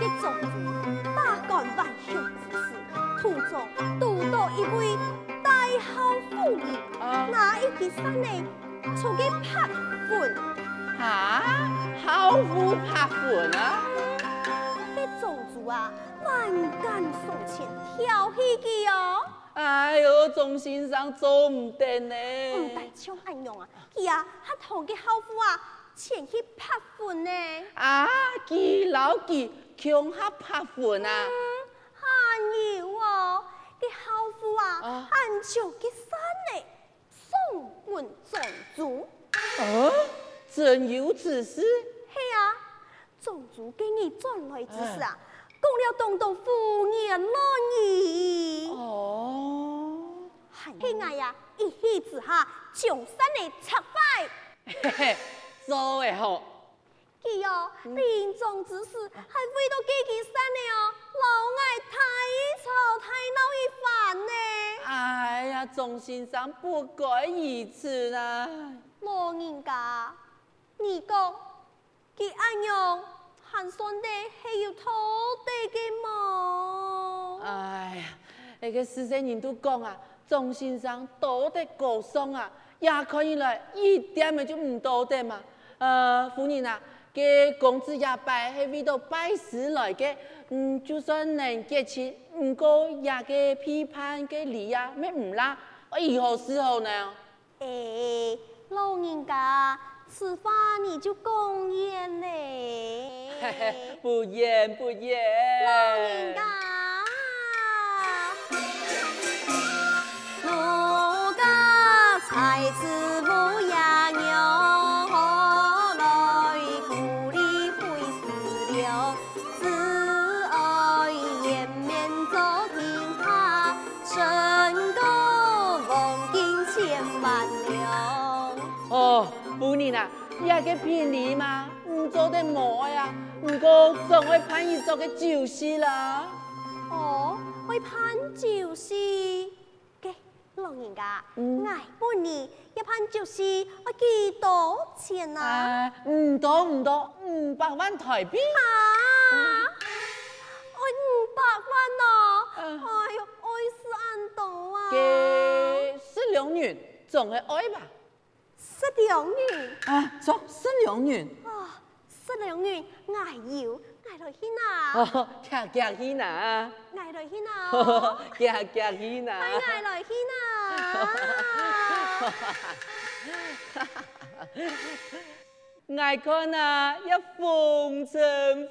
这种子百干万雄之事，途中遇到一位大好妇人，那一支山呢，出去拍粉。啊，好妇拍粉啊？这种子啊，万竿送前跳戏机哦。哎呦，钟先生做唔得呢！唔但像安样啊，佢啊，他同个好妇啊，前去拍魂呢。啊，佢老几强下拍魂啊？嗯还有哦，个好妇啊，按照个山呢，送魂宗主。哦，真有此事？系啊，种族给你转来之事啊。讲了东东敷衍了你哦，系爱呀，一气之下上山的拆败。嘿嘿，做的好。佢哦，临终之时还为到几支山呢哦，老爱太吵太闹一番呢。哎呀，钟先生不该如此啦。老人家，你讲佢安样？寒酸的还有土地的吗。哎呀，那个世间人都讲啊，钟先生道德高尚啊，也可以来一点咪就唔道德嘛。呃，夫人啊，给公子也拜系为到拜师来嘅，嗯，就算能结亲，唔过也给批判个理啊，咩唔啦？我以后时候呢？诶、欸，老人家。此话你就公言嘞，不言不言。老人家，奴家才子个聘礼吗？唔做得冇呀，唔过总会盼伊做个酒席啦。哦，会盼酒席？给老人家，哎，半年一判酒席要几多钱啊？唔多唔多，五百万台币。啊？我五百万啊？哎呦，爱是安多啊？给是两元，总会爱吧？十两元啊，错，十两元啊，十两元，爱要爱来去哪？哦，夹夹去哪？爱来去哪？夹夹去哪？爱来去哪？爱看啊，一风尘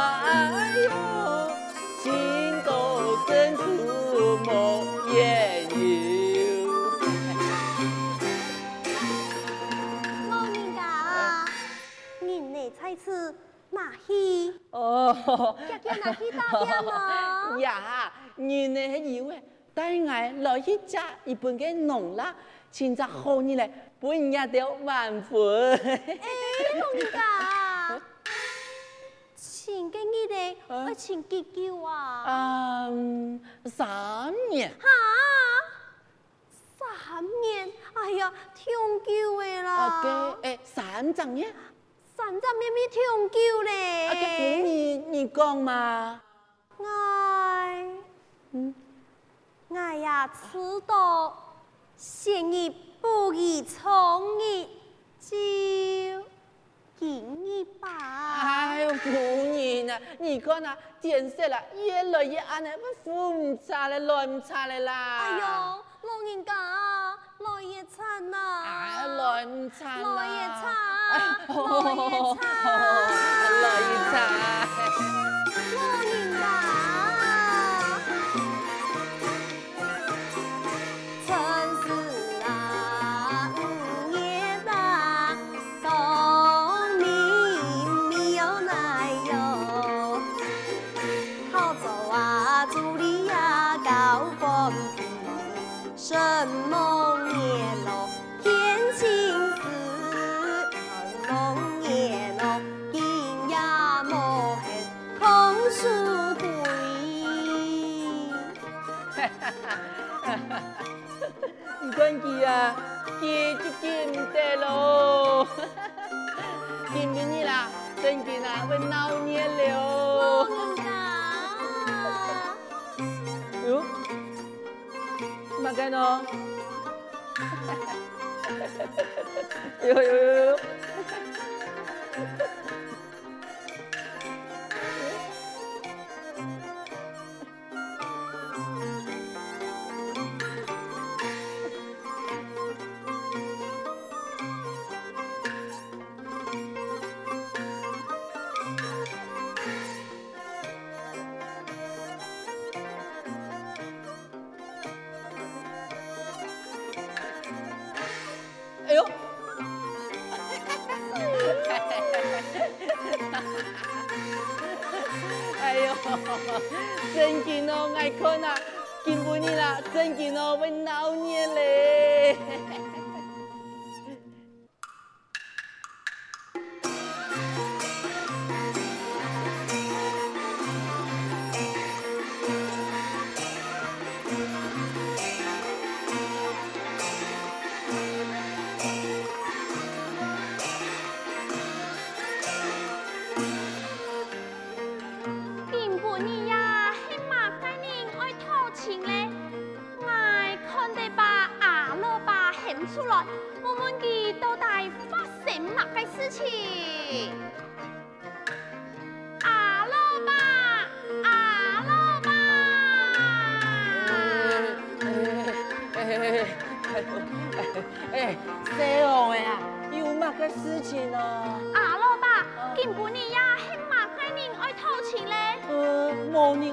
哦，家家哪去打点吗？呀，您呢以为带我来去摘一本个农啦？请只好你来，半夜都晚饭。哎，老人家，请给你哋，我请几久啊？嗯，三年。哈？三年？哎呀，挺久的啦。啊，给哎，三十年。三十咪咪挺久嘞。啊，给夫人你讲嘛。哎，嗯，哎呀，知道。先一步一从一就经一把。哎呦，夫人啊，你看啊，天色啦，越来越暗了，不风唔擦了，来唔擦了啦。哎呦，老人家，来也惨呐。哎，来唔擦啦。来也惨，来也惨，来也惨。老人家。哟哟哟哟！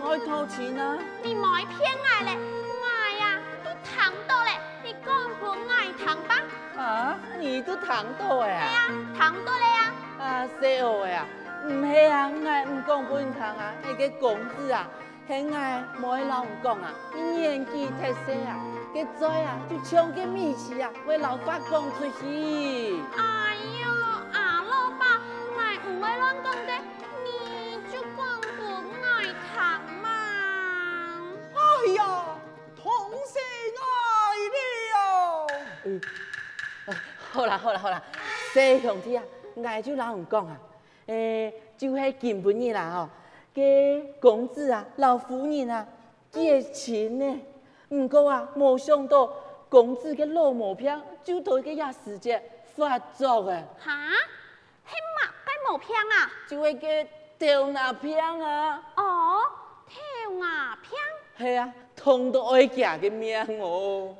爱偷钱啊。你莫骗我嘞，我呀都听到嘞，你讲不爱听吧？啊，你都谈到哎啊？系啊，听到嘞呀。啊，谁哦呀？唔系啊，我唔讲俾你听啊，那个公子啊，系我冇喺老唔讲啊，你年纪太小啊，佢再啊就抢个米奇啊，为老发讲出去。哎呦，好啦好啦好啦，细兄弟啊，我就老唔讲啊，诶、就系今晡日啦吼，个公子啊，老夫人啊结亲呢，唔过啊，冇想到公子嘅老毛病就到个呀时节发作嘅，哈？迄马该毛病啊？就系个掉牙病啊，哦，跳牙病，系啊，痛到爱行嘅命哦。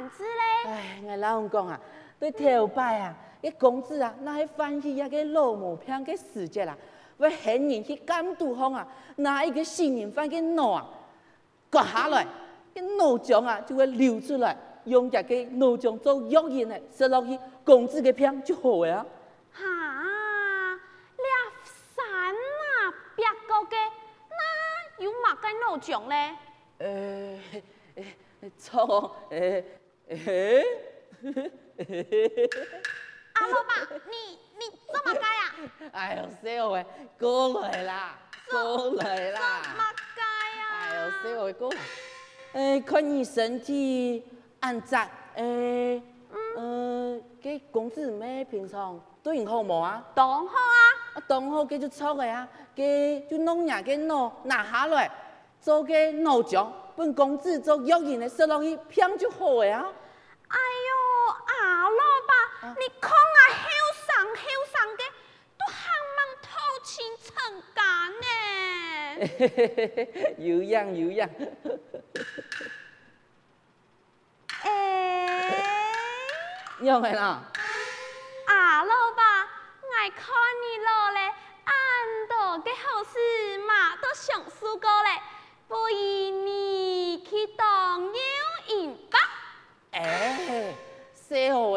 那爱用板子嘞？唉，我老公讲啊，对头摆啊，个公子啊，那系翻起一个老毛病个时节啦，为狠人去监督方啊，拿一个新人翻去脑啊，割下来，个脑浆啊就会流出来，用一个脑浆做药引的，食落去，工资个片就好啊。哈？俩山啊，别个个，那有嘛该脑浆嘞？诶、诶，错，诶、诶。阿老爸，你你做乜该啊？哎呦，小伟，过来啦，过来啦。乜该啊？哎呦，小伟过来。诶，看你身体安杂，诶，嗯，给公子妹平常对你好冇啊？当好啊！啊，当好，给就错个呀，给就弄伢给弄拿下来，做个脑浆，本公子做药人的食落去，片就好个呀。哎呦，阿老爸，啊你看我后生后生的，都渴望偷情成家呢。有样有样。哎，用系啦。阿老爸，我看你老咧，按到嘅好事嘛都想书过嘞，不如你去当妖引吧。哎，细号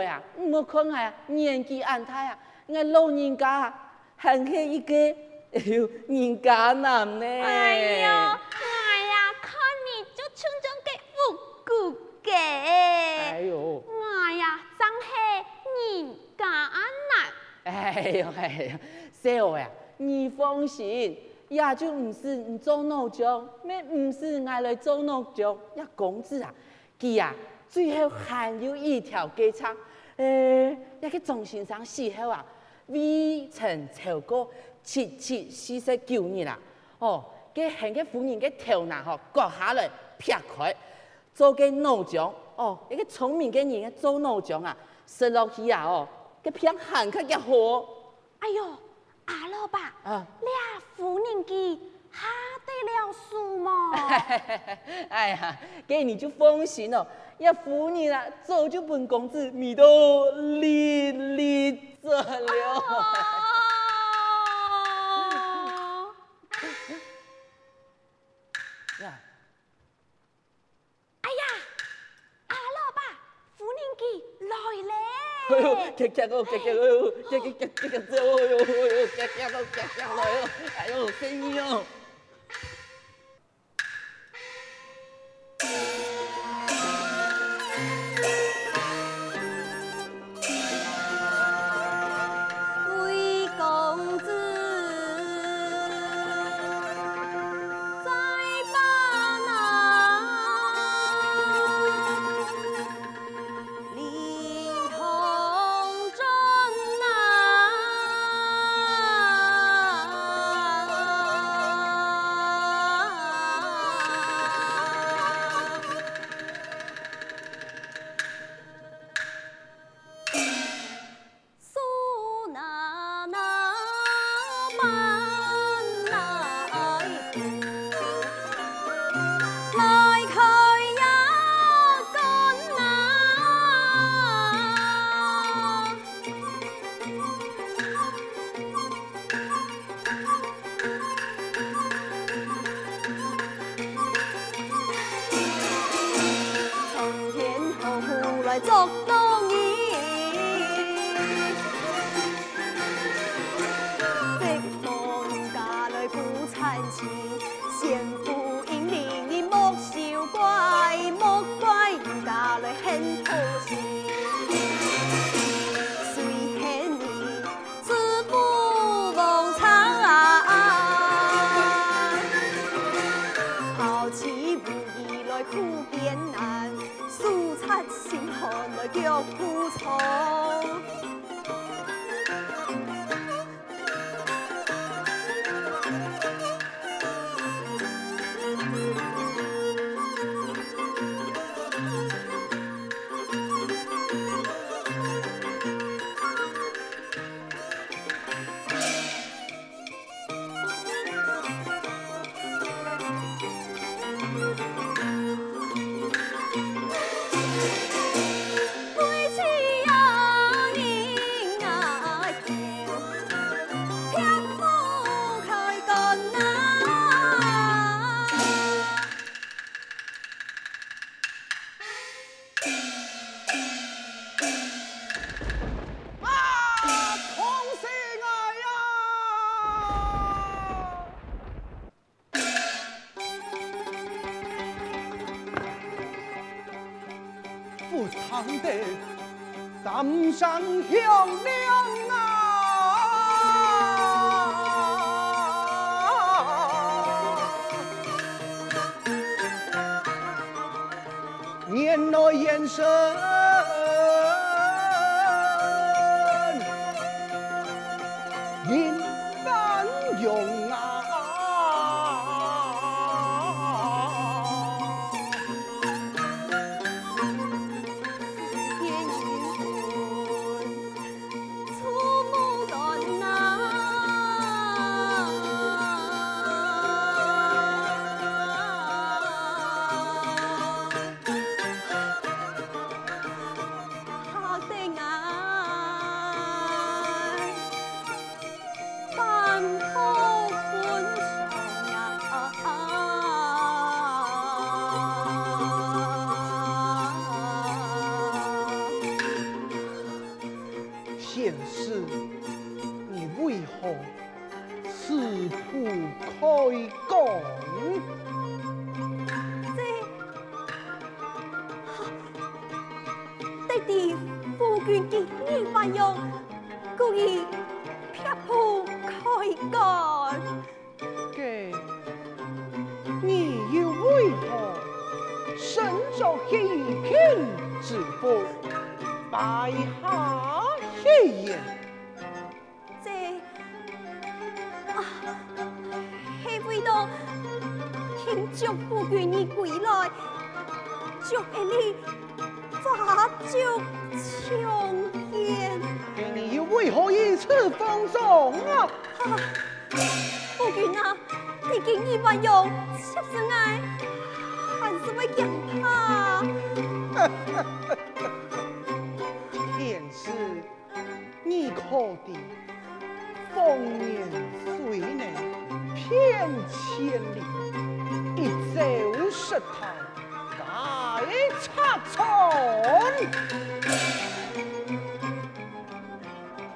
年纪安大啊，我老人家啊，还是一个哎呦人家男呢。哎呦，哎呀看你就像种个复古嘅。哎呦，哎呀真系人家男。哎呦哎呦，细号呀，你放心，也就唔是唔做闹钟，咩唔是爱来做脑浆，一公子啊，佢啊，最后还有一条计策，诶、一个总先生死后啊，未曾超过七七四十九年啦。哦，给很个夫人个头颅吼割下来劈开，做个脑浆。哦，一个聪明嘅人做脑浆啊，食落去啊哦，个片很克嘅好。哎呦，阿老爸，啊，俩夫人机下得了数吗？哎呀，给你就放心哦，一夫人啊，早就本公子米都哩哩走了。哎 呀，阿老爸，夫人记来了。哎呦，夹夹哦，夹夹哎呦，夹夹夹夹夹哦呦，夹夹哦，夹夹来哦，哎呦，生意哦。上响亮啊！念那眼神。不拜下谢也。这啊，黑飞刀，听祝福与你归来，就福你法救穷天。你为何如此放纵啊？夫君啊，你今日万用七十爱，还是为强怕？可的风年岁年偏千里，一走石头盖插葱。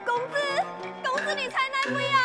公子，公子你才来归啊？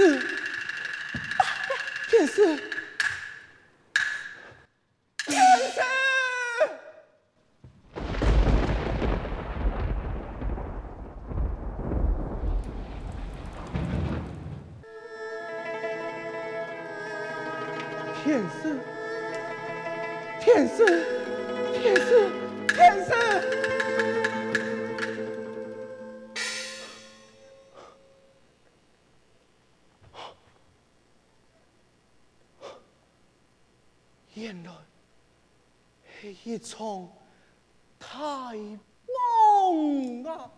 天师，天师，天师！天师，天师，天师，天！一场太梦啊！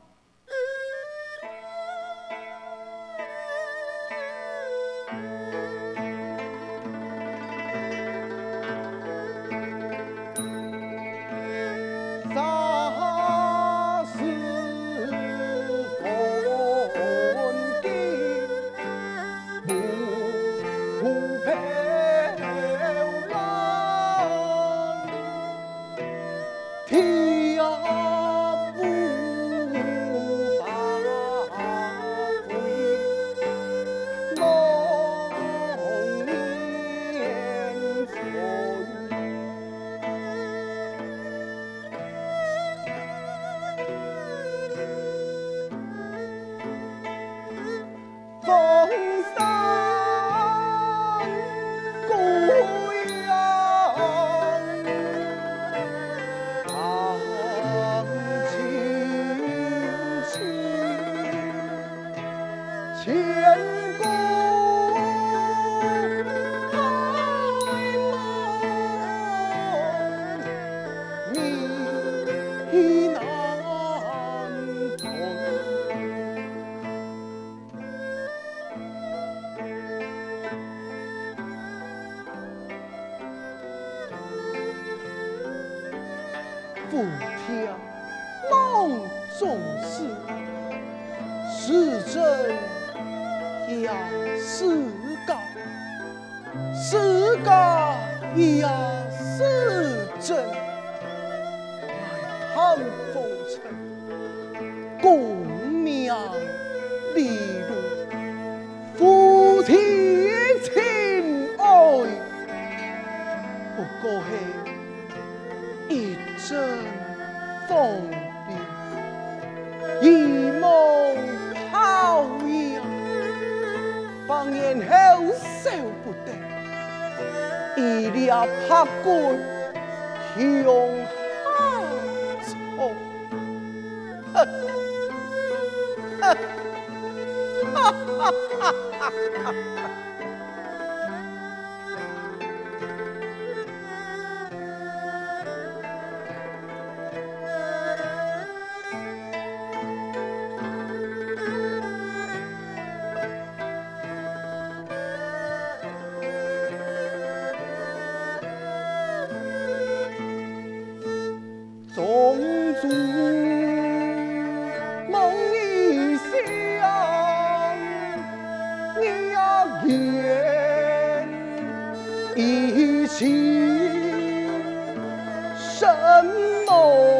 求受不得，一了怕官穷寒愁。哈哈！哦。